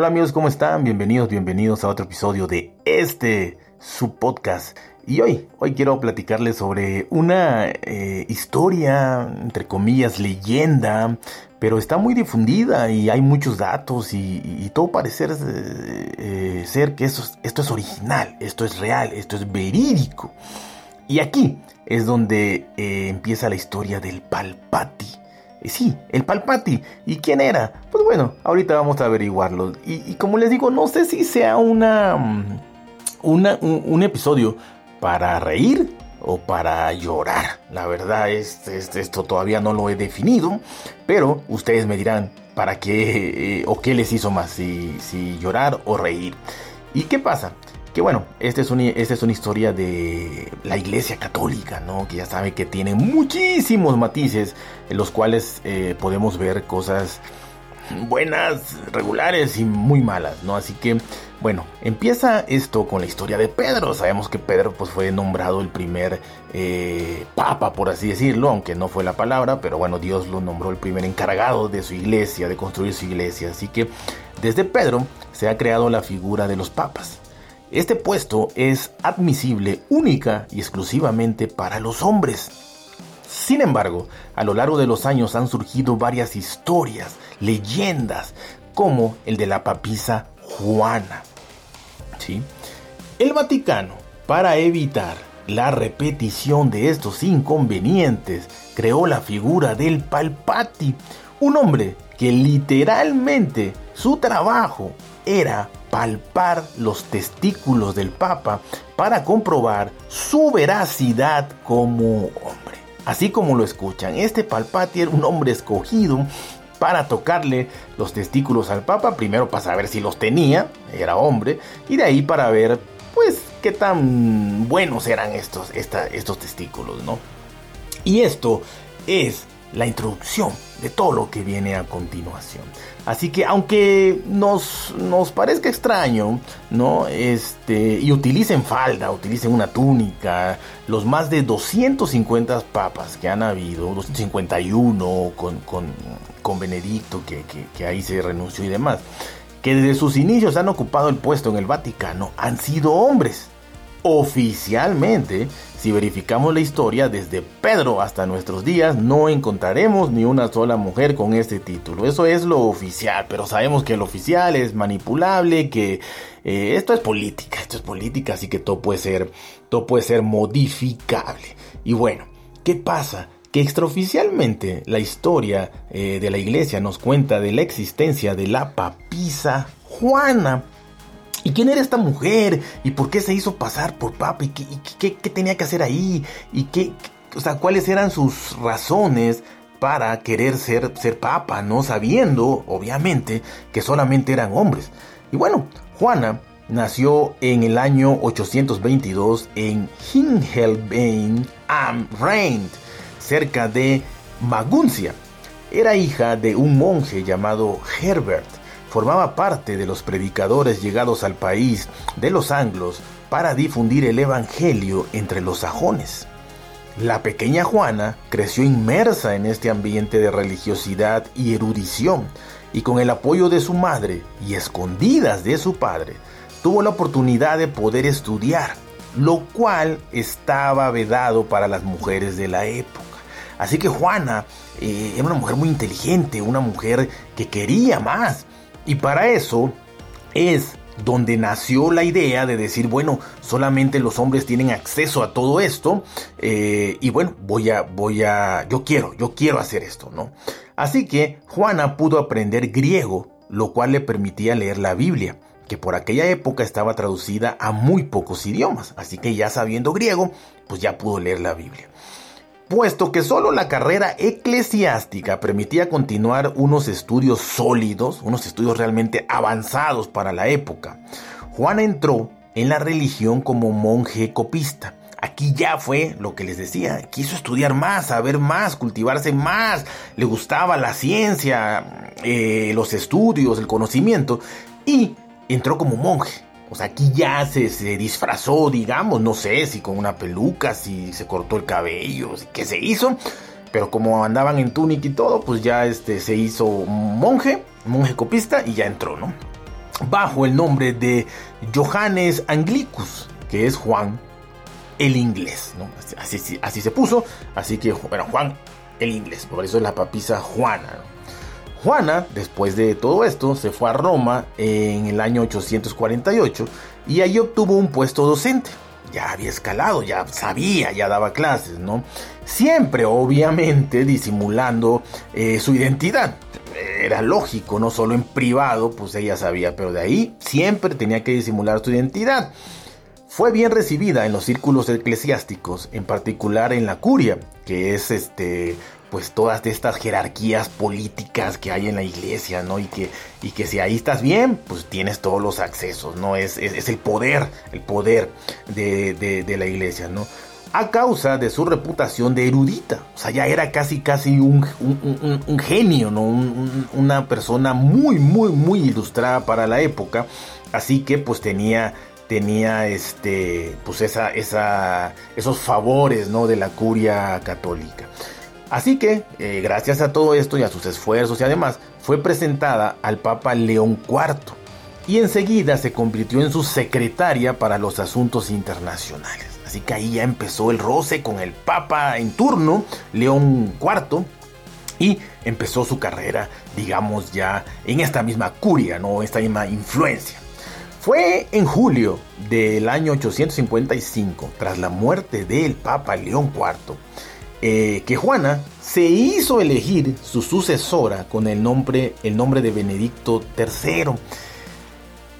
Hola amigos, ¿cómo están? Bienvenidos, bienvenidos a otro episodio de este, su podcast. Y hoy, hoy quiero platicarles sobre una eh, historia, entre comillas, leyenda, pero está muy difundida y hay muchos datos y, todo parece eh, eh, ser que esto, esto es original, esto es real, esto es verídico. Y aquí es donde empieza la historia del Palpati. Eh, sí, el Palpati. ¿Y quién era? Pues bueno, ahorita vamos a averiguarlo. Y, como les digo, no sé si sea una, mm, un, episodio para reír o para llorar. La verdad, es, esto todavía no lo he definido, pero ustedes me dirán para qué eh, o qué les hizo más, si, si llorar o reír. ¿Y qué pasa? Que bueno, esta es, es una historia de la Iglesia Católica, ¿no? Que ya sabe que tiene muchísimos matices en los cuales eh, podemos ver cosas buenas, regulares y muy malas, ¿no? Así que, bueno, empieza esto con la historia de Pedro. Sabemos que Pedro pues, fue nombrado el primer eh, papa, por así decirlo, aunque no fue la palabra, pero bueno, Dios lo nombró el primer encargado de su iglesia, de construir su iglesia. Así que desde Pedro se ha creado la figura de los papas. Este puesto es admisible única y exclusivamente para los hombres. Sin embargo, a lo largo de los años han surgido varias historias, leyendas, como el de la papisa Juana. ¿Sí? El Vaticano, para evitar la repetición de estos inconvenientes, creó la figura del Palpati, un hombre que literalmente su trabajo era palpar los testículos del Papa para comprobar su veracidad como hombre. Así como lo escuchan, este Palpati era un hombre escogido para tocarle los testículos al Papa, primero para saber si los tenía, era hombre, y de ahí para ver, pues, qué tan buenos eran estos, estos testículos, ¿no? Y esto es la introducción de todo lo que viene a continuación. Así que aunque nos, nos parezca extraño, ¿no? Este, y utilicen falda, utilicen una túnica, los más de 250 papas que han habido, 251 con, con, con Benedicto, que, que ahí se renunció y demás, que desde sus inicios han ocupado el puesto en el Vaticano, han sido hombres. Oficialmente, si verificamos la historia desde Pedro hasta nuestros días, no encontraremos ni una sola mujer con este título. Eso es lo oficial, pero sabemos que lo oficial es manipulable, que eh, esto es política, esto es política, así que todo puede ser, todo puede ser modificable. Y bueno, ¿qué pasa? que extraoficialmente la historia eh, de la iglesia nos cuenta de la existencia de la papisa Juana, ¿Y quién era esta mujer? ¿Y por qué se hizo pasar por papa? ¿Y qué, tenía que hacer ahí? ¿Y qué, o sea, cuáles eran sus razones para querer ser, ser papa? No sabiendo, obviamente, que solamente eran hombres. Y bueno, Juana nació en el año 822 en Hingelbein am Rhein, cerca de Maguncia. Era hija de un monje llamado Herbert formaba parte de los predicadores llegados al país de los anglos para difundir el Evangelio entre los sajones. La pequeña Juana creció inmersa en este ambiente de religiosidad y erudición, y con el apoyo de su madre y escondidas de su padre, tuvo la oportunidad de poder estudiar, lo cual estaba vedado para las mujeres de la época. Así que Juana eh, era una mujer muy inteligente, una mujer que quería más, y para eso es donde nació la idea de decir, bueno, solamente los hombres tienen acceso a todo esto eh, y bueno, voy a, voy a, yo quiero, yo quiero hacer esto, ¿no? Así que Juana pudo aprender griego, lo cual le permitía leer la Biblia, que por aquella época estaba traducida a muy pocos idiomas, así que ya sabiendo griego, pues ya pudo leer la Biblia. Puesto que solo la carrera eclesiástica permitía continuar unos estudios sólidos, unos estudios realmente avanzados para la época. Juana entró en la religión como monje copista. Aquí ya fue lo que les decía, quiso estudiar más, saber más, cultivarse más, le gustaba la ciencia, eh, los estudios, el conocimiento y entró como monje. O sea, aquí ya se, se, disfrazó, digamos, no sé si con una peluca, si se cortó el cabello, qué se hizo. Pero como andaban en túnica y todo, pues ya este, se hizo monje, monje copista y ya entró, ¿no? Bajo el nombre de Johannes Anglicus, que es Juan el inglés, ¿no? Así, así, se puso, así que, bueno, Juan el inglés, por eso es la papisa Juana, ¿no? Juana, después de todo esto, se fue a Roma en el año 848 y allí obtuvo un puesto docente. Ya había escalado, ya sabía, ya daba clases, ¿no? Siempre, obviamente, disimulando eh, su identidad. Era lógico, no solo en privado, pues ella sabía, pero de ahí siempre tenía que disimular su identidad. Fue bien recibida en los círculos eclesiásticos, en particular en la curia, que es este pues todas estas jerarquías políticas que hay en la iglesia, ¿no? Y que, y que si ahí estás bien, pues tienes todos los accesos, ¿no? Es, es, el poder, el poder de, la iglesia, ¿no? A causa de su reputación de erudita, o sea, ya era casi, casi un, genio, ¿no? una persona muy, muy, muy ilustrada para la época, así que pues tenía tenía este pues esa, esa, esos favores ¿no? de la curia católica. Así que, eh, gracias a todo esto y a sus esfuerzos y además, fue presentada al Papa León IV y enseguida se convirtió en su secretaria para los asuntos internacionales. Así que ahí ya empezó el roce con el Papa en turno, León IV, y empezó su carrera, digamos, ya en esta misma curia, ¿no? Esta misma influencia. Fue en julio del año 855, tras la muerte del Papa León IV, eh, que Juana se hizo elegir su sucesora con el nombre, el nombre de Benedicto III.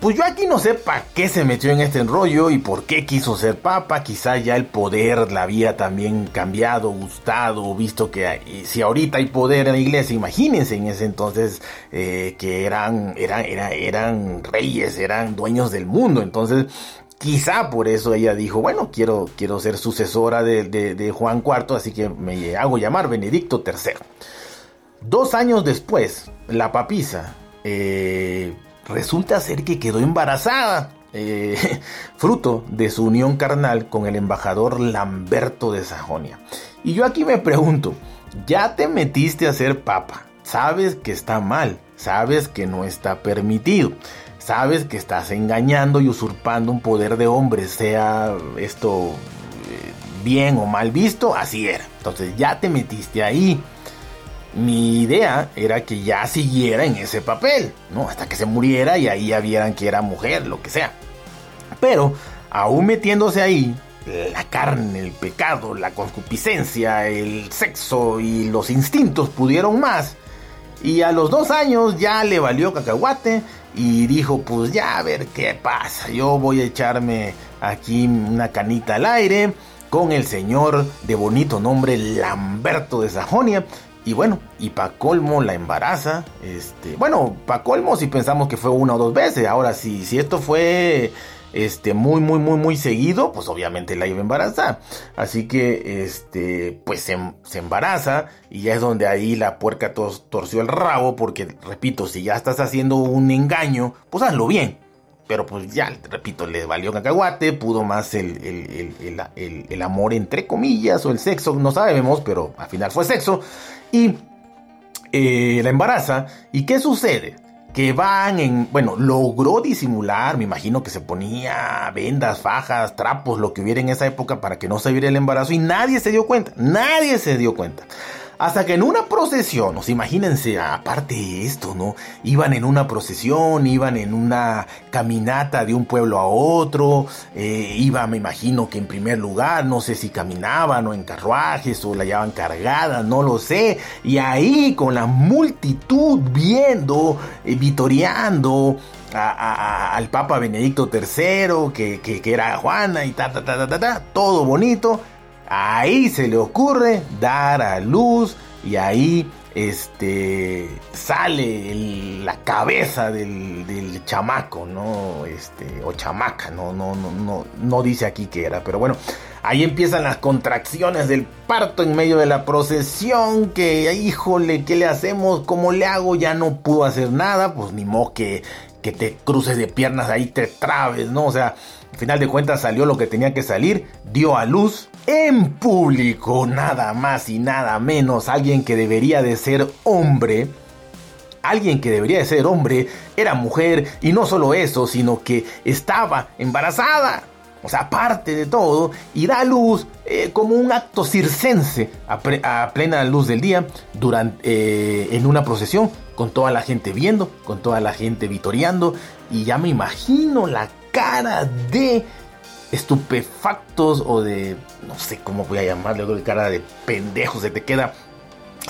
Pues yo aquí no sé para qué se metió en este enrollo y por qué quiso ser papa. Quizá ya el poder la había también cambiado, gustado, visto que si ahorita hay poder en la iglesia, imagínense en ese entonces eh, que eran, eran, eran, eran reyes, eran dueños del mundo. Entonces Quizá por eso ella dijo, bueno, quiero, quiero ser sucesora de, Juan IV, así que me hago llamar Benedicto III. Dos años después, la papisa eh, resulta ser que quedó embarazada, eh, fruto de su unión carnal con el embajador Lamberto de Sajonia. Y yo aquí me pregunto, ya te metiste a ser papa, sabes que está mal, sabes que no está permitido sabes que estás engañando y usurpando un poder de hombre, sea esto eh, bien o mal visto, así era. Entonces ya te metiste ahí. Mi idea era que ya siguiera en ese papel, ¿no? Hasta que se muriera y ahí ya vieran que era mujer, lo que sea. Pero, aún metiéndose ahí, la carne, el pecado, la concupiscencia, el sexo y los instintos pudieron más. Y a los dos años ya le valió cacahuate y dijo, pues ya a ver qué pasa, yo voy a echarme aquí una canita al aire con el señor de bonito nombre Lamberto de Sajonia. Y bueno, y pa' colmo la embaraza. Este, bueno, pa' colmo si pensamos que fue una o dos veces. Ahora, si, si esto fue este, muy, muy, muy, muy seguido, pues obviamente la iba a embarazar. Así que, este, pues se, embaraza y ya es donde ahí la puerca torció el rabo, porque, repito, si ya estás haciendo un engaño, pues hazlo bien. Pero pues ya, repito, le valió cacahuate, pudo más el, el, amor entre comillas o el sexo, no sabemos, pero al final fue sexo. Y eh, la embaraza. ¿Y qué sucede? Que van en, bueno, logró disimular, me imagino que se ponía vendas, fajas, trapos, lo que hubiera en esa época para que no se viera el embarazo y nadie se dio cuenta, nadie se dio cuenta. Hasta que en una procesión, o sea, imagínense, aparte de esto, ¿no? Iban en una procesión, iban en una caminata de un pueblo a otro, eh, iba, me imagino que en primer lugar, no sé si caminaban o en carruajes o la llevaban cargada, no lo sé. Y ahí con la multitud viendo, eh, vitoreando, al Papa Benedicto III, que, que, era Juana y ta, ta, ta, ta, ta, todo bonito ahí se le ocurre dar a luz y ahí este sale la cabeza del, chamaco, ¿no? Este, o chamaca, no, no, no, no, no dice aquí que era, pero bueno, ahí empiezan las contracciones del parto en medio de la procesión, que híjole, ¿qué le hacemos? ¿Cómo le hago? Ya no pudo hacer nada, pues ni modo que, que te cruces de piernas ahí, te trabes, ¿no? O sea, al final de cuentas salió lo que tenía que salir, dio a luz en público, nada más y nada menos, alguien que debería de ser hombre. Alguien que debería de ser hombre era mujer y no solo eso, sino que estaba embarazada. O sea, aparte de todo, y da luz eh, como un acto circense a, plena luz del día durante, eh, en una procesión, con toda la gente viendo, con toda la gente vitoreando, y ya me imagino la cara de estupefactos o de, no sé cómo voy a llamarle, de cara de pendejo se te queda.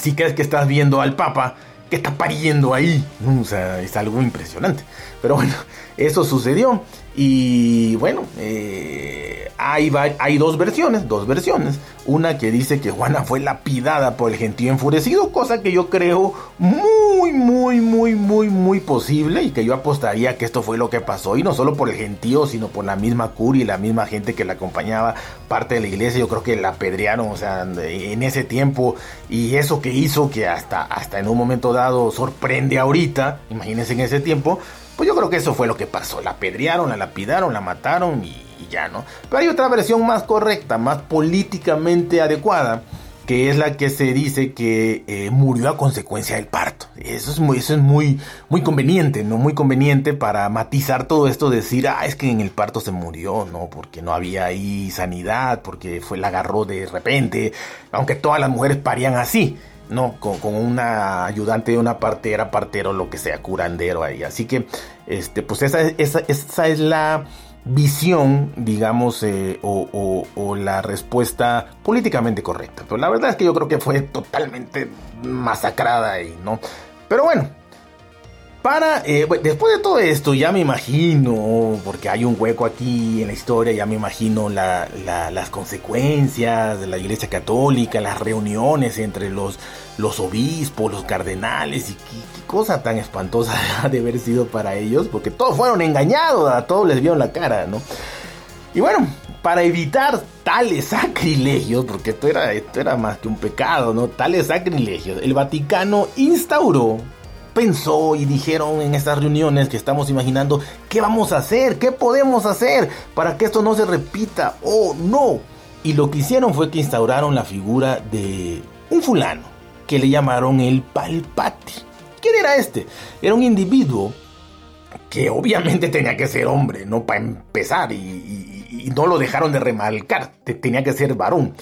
Si crees que estás viendo al Papa, que está pariendo ahí. O sea, es algo impresionante. Pero bueno, eso sucedió. Y bueno, eh, hay, hay dos versiones, dos versiones. Una que dice que Juana fue lapidada por el gentío enfurecido, cosa que yo creo muy, muy, muy, muy, muy posible y que yo apostaría que esto fue lo que pasó. Y no solo por el gentío, sino por la misma curia y la misma gente que la acompañaba, parte de la iglesia. Yo creo que la apedrearon, o sea, en ese tiempo. Y eso que hizo que hasta, hasta en un momento dado sorprende ahorita, imagínense en ese tiempo, pues yo creo que eso fue lo que pasó. La apedrearon, la lapidaron, la mataron y, ya, ¿no? Pero hay otra versión más correcta, más políticamente adecuada, que es la que se dice que eh, murió a consecuencia del parto. Eso es muy, eso es muy, muy conveniente, ¿no? Muy conveniente para matizar todo esto, decir, ah, es que en el parto se murió, ¿no? Porque no había ahí sanidad, porque fue, la agarró de repente, aunque todas las mujeres parían así. No, con, una ayudante de una partera, partero, lo que sea, curandero ahí. Así que, este, pues esa, esa, esa es la visión, digamos, eh, o, o, la respuesta políticamente correcta. Pero la verdad es que yo creo que fue totalmente masacrada ahí, ¿no? Pero bueno, para, eh, después de todo esto, ya me imagino, porque hay un hueco aquí en la historia, ya me imagino las consecuencias de la Iglesia Católica, las reuniones entre los, los obispos, los cardenales, y qué, cosa tan espantosa ha de haber sido para ellos, porque todos fueron engañados, a todos les vieron la cara, ¿no? Y bueno, para evitar tales sacrilegios, porque esto era, esto era más que un pecado, ¿no? Tales sacrilegios, el Vaticano instauró pensó y dijeron en estas reuniones que estamos imaginando, ¿qué vamos a hacer? ¿Qué podemos hacer para que esto no se repita? ¡Oh, no! Y lo que hicieron fue que instauraron la figura de un fulano, que le llamaron el Palpati. ¿Quién era este? Era un individuo que obviamente tenía que ser hombre, no para empezar, y, y, no lo dejaron de remarcar, tenía que ser varón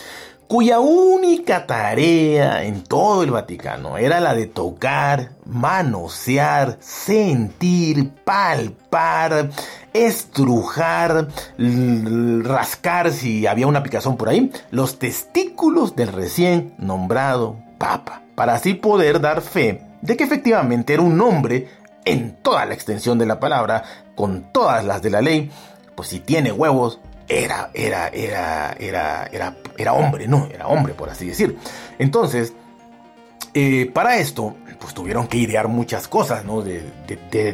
cuya única tarea en todo el Vaticano era la de tocar, manosear, sentir, palpar, estrujar, rascar si había una picazón por ahí, los testículos del recién nombrado Papa, para así poder dar fe de que efectivamente era un hombre en toda la extensión de la palabra, con todas las de la ley, pues si tiene huevos, era, era, era, era, era, era hombre, ¿no? Era hombre, por así decir. Entonces, eh, para esto, pues tuvieron que idear muchas cosas, ¿no? De,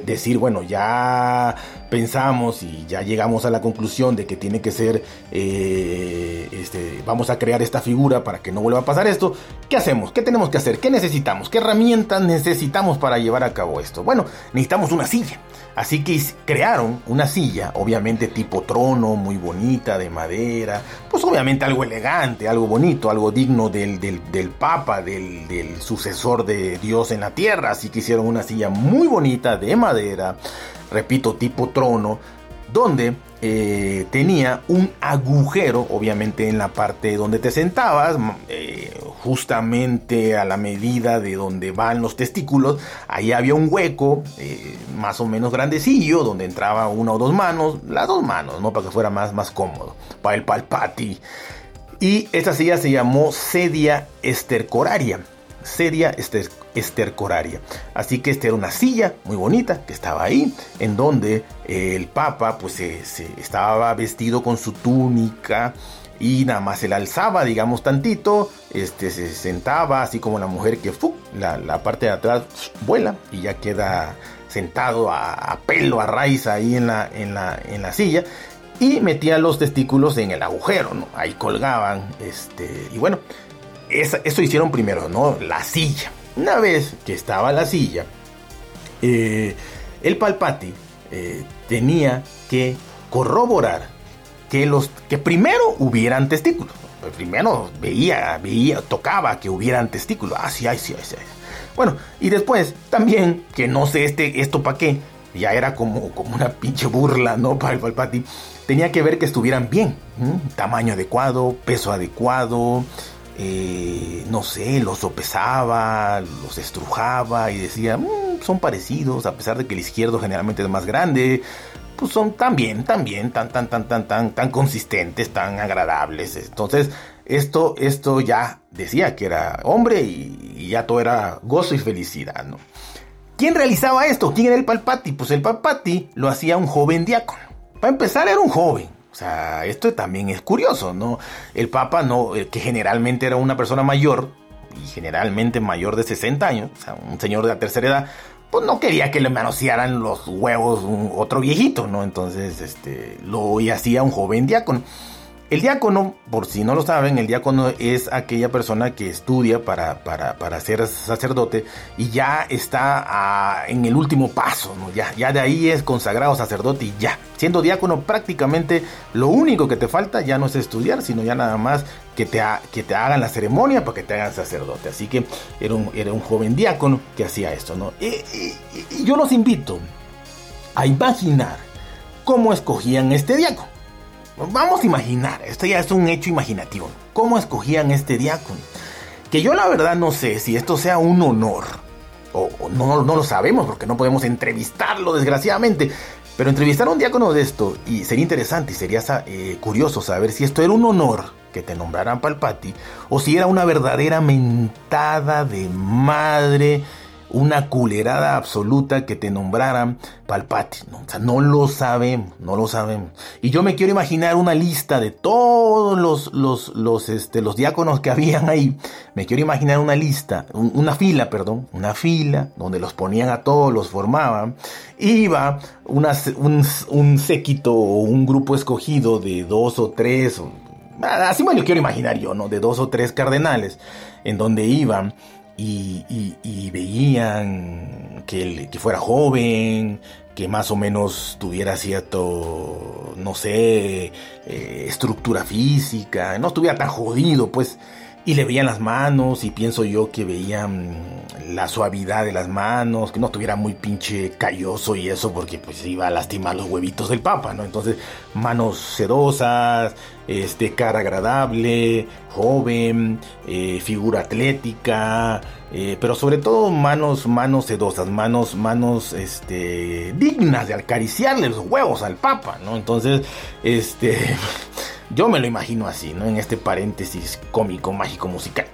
decir, bueno, ya pensamos y ya llegamos a la conclusión de que tiene que ser, eh, este, vamos a crear esta figura para que no vuelva a pasar esto. ¿Qué hacemos? ¿Qué tenemos que hacer? ¿Qué necesitamos? ¿Qué herramientas necesitamos para llevar a cabo esto? Bueno, necesitamos una silla. Así que crearon una silla, obviamente tipo trono, muy bonita, de madera, pues obviamente algo elegante, algo bonito, algo digno del, del, Papa, del, del, sucesor de Dios en la tierra. Así que hicieron una silla muy bonita de madera, repito, tipo trono, donde eh, tenía un agujero, obviamente en la parte donde te sentabas, eh, justamente a la medida de donde van los testículos, ahí había un hueco eh, más o menos grandecillo, donde entraba una o dos manos, las dos manos, ¿no? Para que fuera más, más cómodo, para el palpati. Y esta silla se llamó sedia estercoraria. Sedia estercoraria estercoraria. Así que esta era una silla muy bonita que estaba ahí, en donde el Papa pues se, estaba vestido con su túnica y nada más se la alzaba, digamos, tantito, este, se sentaba, así como la mujer que la, parte de atrás vuela y ya queda sentado a, pelo, a raíz ahí en la, en la, en la silla y metía los testículos en el agujero, ¿no? Ahí colgaban, este, y bueno, eso hicieron primero, ¿no? La silla. Una vez que estaba la silla, eh, el Palpati eh, tenía que corroborar que, los, que primero hubieran testículos. Primero veía, veía, tocaba que hubieran testículos. Ah, sí, sí, sí. Bueno, y después también, que no sé este, esto para qué, ya era como, como una pinche burla, ¿no? Para el Palpati. Tenía que ver que estuvieran bien. Tamaño adecuado, peso adecuado, eh, no sé, los sopesaba, los estrujaba y decía, mm, son parecidos, a pesar de que el izquierdo generalmente es más grande, pues son tan bien, tan tan, tan, tan, tan, tan, consistentes, tan agradables. Entonces, esto, esto ya decía que era hombre y, ya todo era gozo y felicidad, ¿no? ¿Quién realizaba esto? ¿Quién era el Palpati? Pues el Palpati lo hacía un joven diácono. Para empezar, era un joven. O sea, esto también es curioso, ¿no? El Papa, no, que generalmente era una persona mayor, y generalmente mayor de 60 años, o sea, un señor de la tercera edad, pues no quería que le manosearan los huevos un, otro viejito, ¿no? Entonces, este, lo hacía un joven diácono. El diácono, por si no lo saben, el diácono es aquella persona que estudia para, para, ser sacerdote y ya está ah, en el último paso, ¿no? ya, ya de ahí es consagrado sacerdote y ya. Siendo diácono prácticamente lo único que te falta ya no es estudiar, sino ya nada más que te, que te hagan la ceremonia para que te hagan sacerdote. Así que era un, era un joven diácono que hacía esto. ¿no? y yo los invito a imaginar cómo escogían este diácono. Vamos a imaginar, esto ya es un hecho imaginativo. ¿Cómo escogían este diácono? Que yo la verdad no sé si esto sea un honor. O, no, no, lo sabemos porque no podemos entrevistarlo desgraciadamente. Pero entrevistar a un diácono de esto y sería interesante y sería eh, curioso saber si esto era un honor que te nombraran Palpati o si era una verdadera mentada de madre una culerada absoluta que te nombraran Palpati. ¿no? O sea, no lo sabemos, no lo sabemos. Y yo me quiero imaginar una lista de todos los, los, los, este, los diáconos que habían ahí. Me quiero imaginar una lista, una fila, perdón, una fila donde los ponían a todos, los formaban. Iba un, un séquito o un grupo escogido de dos o tres, así me lo quiero imaginar yo, ¿no? De dos o tres cardenales, en donde iban y, veían que, que fuera joven, que más o menos tuviera cierto, no sé, eh, estructura física, no estuviera tan jodido, pues y le veían las manos y pienso yo que veían la suavidad de las manos, que no estuviera muy pinche calloso y eso porque pues iba a lastimar los huevitos del papa, ¿no? Entonces, manos sedosas, este, cara agradable, joven, eh, figura atlética, eh, pero sobre todo manos, manos sedosas, manos, manos, este, dignas de acariciarle los huevos al papa, ¿no? Entonces, este... Yo me lo imagino así, ¿no? En este paréntesis cómico, mágico, musical.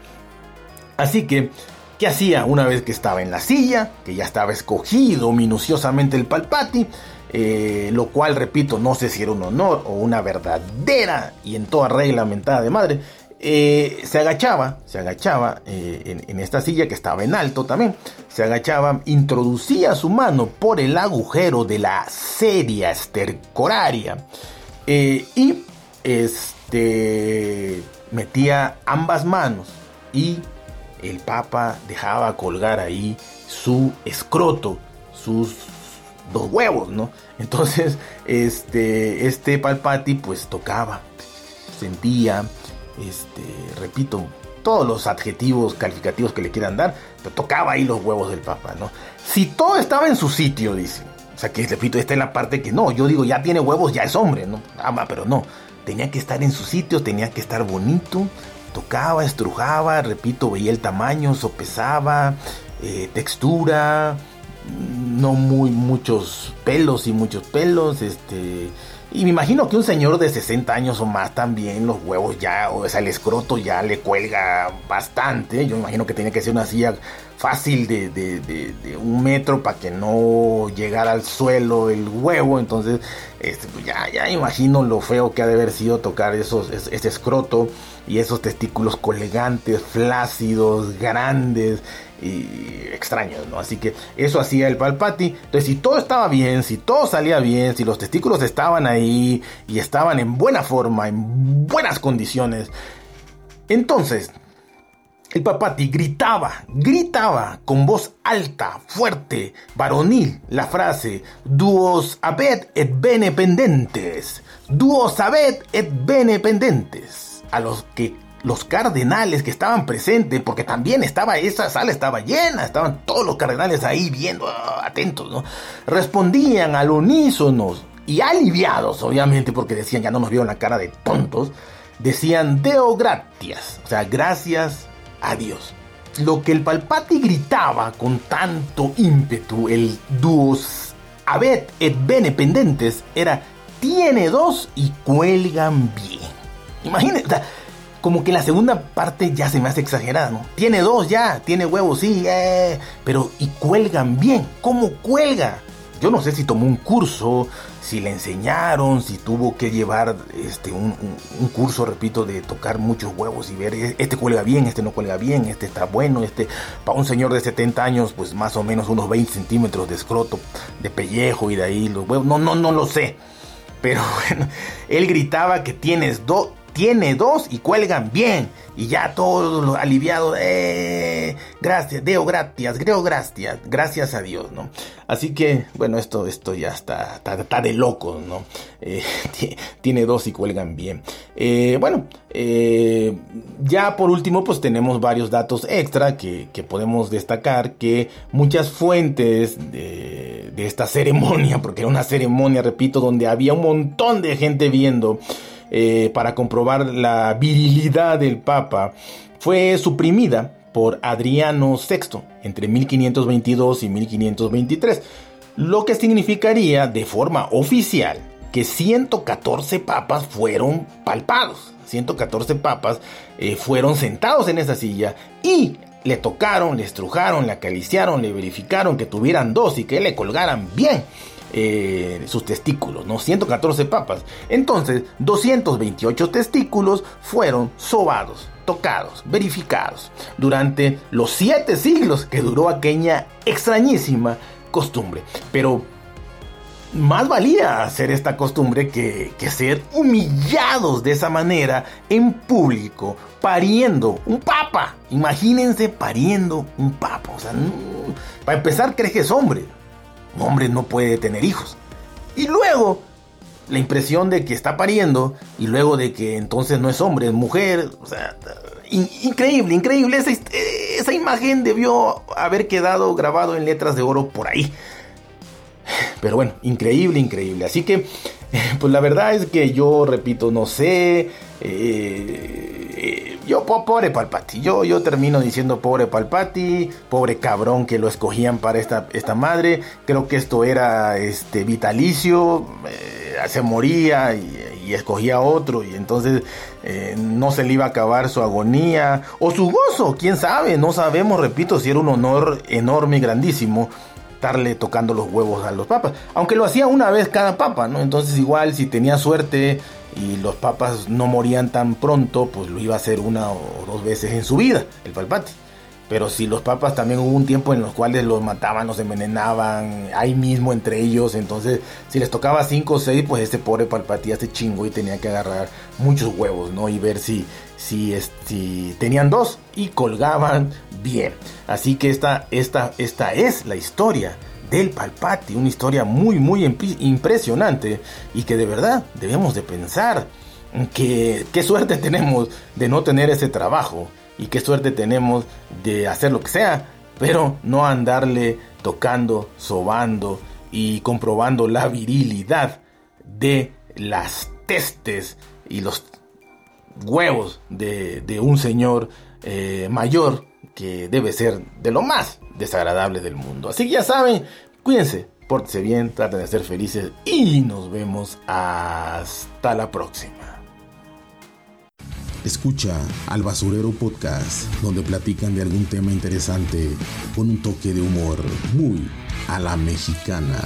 Así que, ¿qué hacía una vez que estaba en la silla? Que ya estaba escogido minuciosamente el palpati. Eh, lo cual, repito, no sé si era un honor o una verdadera y en toda regla mentada de madre. Eh, se agachaba, se agachaba eh, en, esta silla que estaba en alto también, se agachaba, introducía su mano por el agujero de la sedia estercoraria y este metía ambas manos y el Papa dejaba colgar ahí su escroto, sus dos huevos, ¿no? Entonces, este, este Palpati pues tocaba, sentía, este, repito, todos los adjetivos calificativos que le quieran dar, pero tocaba ahí los huevos del Papa, ¿no? Si todo estaba en su sitio, dice. O sea, que repito, esta es la parte que no, yo digo, ya tiene huevos, ya es hombre, ¿no? ama pero no tenía que estar en su sitio, tenía que estar bonito, tocaba, estrujaba, repito, veía el tamaño, sopesaba, eh, textura, no muy muchos pelos y muchos pelos, este... Y me imagino que un señor de 60 años o más también los huevos ya, o sea, el escroto ya le cuelga bastante. Yo me imagino que tenía que ser una silla fácil de, un metro para que no llegara al suelo el huevo. Entonces, este, pues ya, ya imagino lo feo que ha de haber sido tocar esos, ese escroto y esos testículos colgantes, flácidos, grandes y extraños, ¿no? Así que eso hacía el palpati. Entonces, si todo estaba bien, si todo salía bien, si los testículos estaban ahí y estaban en buena forma, en buenas condiciones, entonces el papati gritaba, gritaba con voz alta, fuerte, varonil, la frase Duos abed et bene pendentes, duos abed et bene pendentes, a los que los cardenales que estaban presentes, porque también estaba esa sala estaba llena, estaban todos los cardenales ahí viendo, ah, atentos, ¿no? Respondían al unísono y aliviados, obviamente, porque decían, ya no nos vieron la cara de tontos, decían Deo gratias, o sea, gracias a Dios. Lo que el Palpati gritaba con tanto ímpetu, el duos abed et bene pendentes, era tiene dos y cuelgan bien. Imagínate, como que la segunda parte ya se me hace exagerada, ¿no? Tiene dos ya, tiene huevos, sí, eh, pero y cuelgan bien. ¿Cómo cuelga? Yo no sé si tomó un curso, si le enseñaron, si tuvo que llevar este, un, curso, repito, de tocar muchos huevos y ver, e, este cuelga bien, este no cuelga bien, este está bueno, este, para un señor de 70 años, pues más o menos unos 20 centímetros de escroto, de pellejo y de ahí los huevos, no, no, no lo sé. Pero bueno, él gritaba que tienes dos, tiene dos y cuelgan bien. Y ya todos los aliviados, gracias, Deo gracias, creo gracias, gracias a Dios, ¿no? Así que, bueno, esto, esto ya está, está, de locos, ¿no? Eh, tiene dos y cuelgan bien. Eh, bueno, eh, ya por último, pues tenemos varios datos extra que, que podemos destacar que muchas fuentes de, de esta ceremonia, porque era una ceremonia, repito, donde había un montón de gente viendo, eh, para comprobar la virilidad del Papa fue suprimida por Adriano VI entre 1522 y 1523, lo que significaría de forma oficial que 114 papas fueron palpados, 114 papas eh, fueron sentados en esa silla y le tocaron, le estrujaron, le acariciaron, le verificaron que tuvieran dos y que le colgaran bien. Eh, sus testículos, ¿no? 114 papas. Entonces, 228 testículos fueron sobados, tocados, verificados durante los siete siglos que duró aquella extrañísima costumbre. Pero más valía hacer esta costumbre que, que, ser humillados de esa manera en público, pariendo un papa. Imagínense pariendo un papa. O sea, para empezar, crees que es hombre. Un hombre no puede tener hijos. Y luego, la impresión de que está pariendo y luego de que entonces no es hombre, es mujer. O sea, increíble, increíble. Esa, esa imagen debió haber quedado grabado en letras de oro por ahí. Pero bueno, increíble, increíble. Así que, pues la verdad es que yo, repito, no sé. Eh, yo, pobre Palpati, yo, yo termino diciendo pobre Palpati, pobre cabrón que lo escogían para esta, esta madre. Creo que esto era este, vitalicio, eh, se moría y, escogía otro y entonces eh, no se le iba a acabar su agonía o su gozo, quién sabe, no sabemos, repito, si era un honor enorme y grandísimo estarle tocando los huevos a los papas. Aunque lo hacía una vez cada papa, ¿no? Entonces igual si tenía suerte y los papas no morían tan pronto, pues lo iba a hacer una o dos veces en su vida, el palpati. Pero si los papas también hubo un tiempo en los cuales los mataban, los envenenaban, ahí mismo entre ellos. Entonces, si les tocaba cinco o seis, pues este pobre palpatía se chingó y tenía que agarrar muchos huevos, ¿no? Y ver si, si, si tenían dos y colgaban bien. Así que esta, esta, esta es la historia del Palpati, una historia muy, muy impresionante y que de verdad debemos de pensar que qué suerte tenemos de no tener ese trabajo y qué suerte tenemos de hacer lo que sea, pero no andarle tocando, sobando y comprobando la virilidad de las testes y los huevos de, un señor eh, mayor que debe ser de lo más desagradable del mundo. Así que ya saben, cuídense, pórtense bien, traten de ser felices y nos vemos hasta la próxima. Escucha al Basurero Podcast, donde platican de algún tema interesante con un toque de humor muy a la mexicana.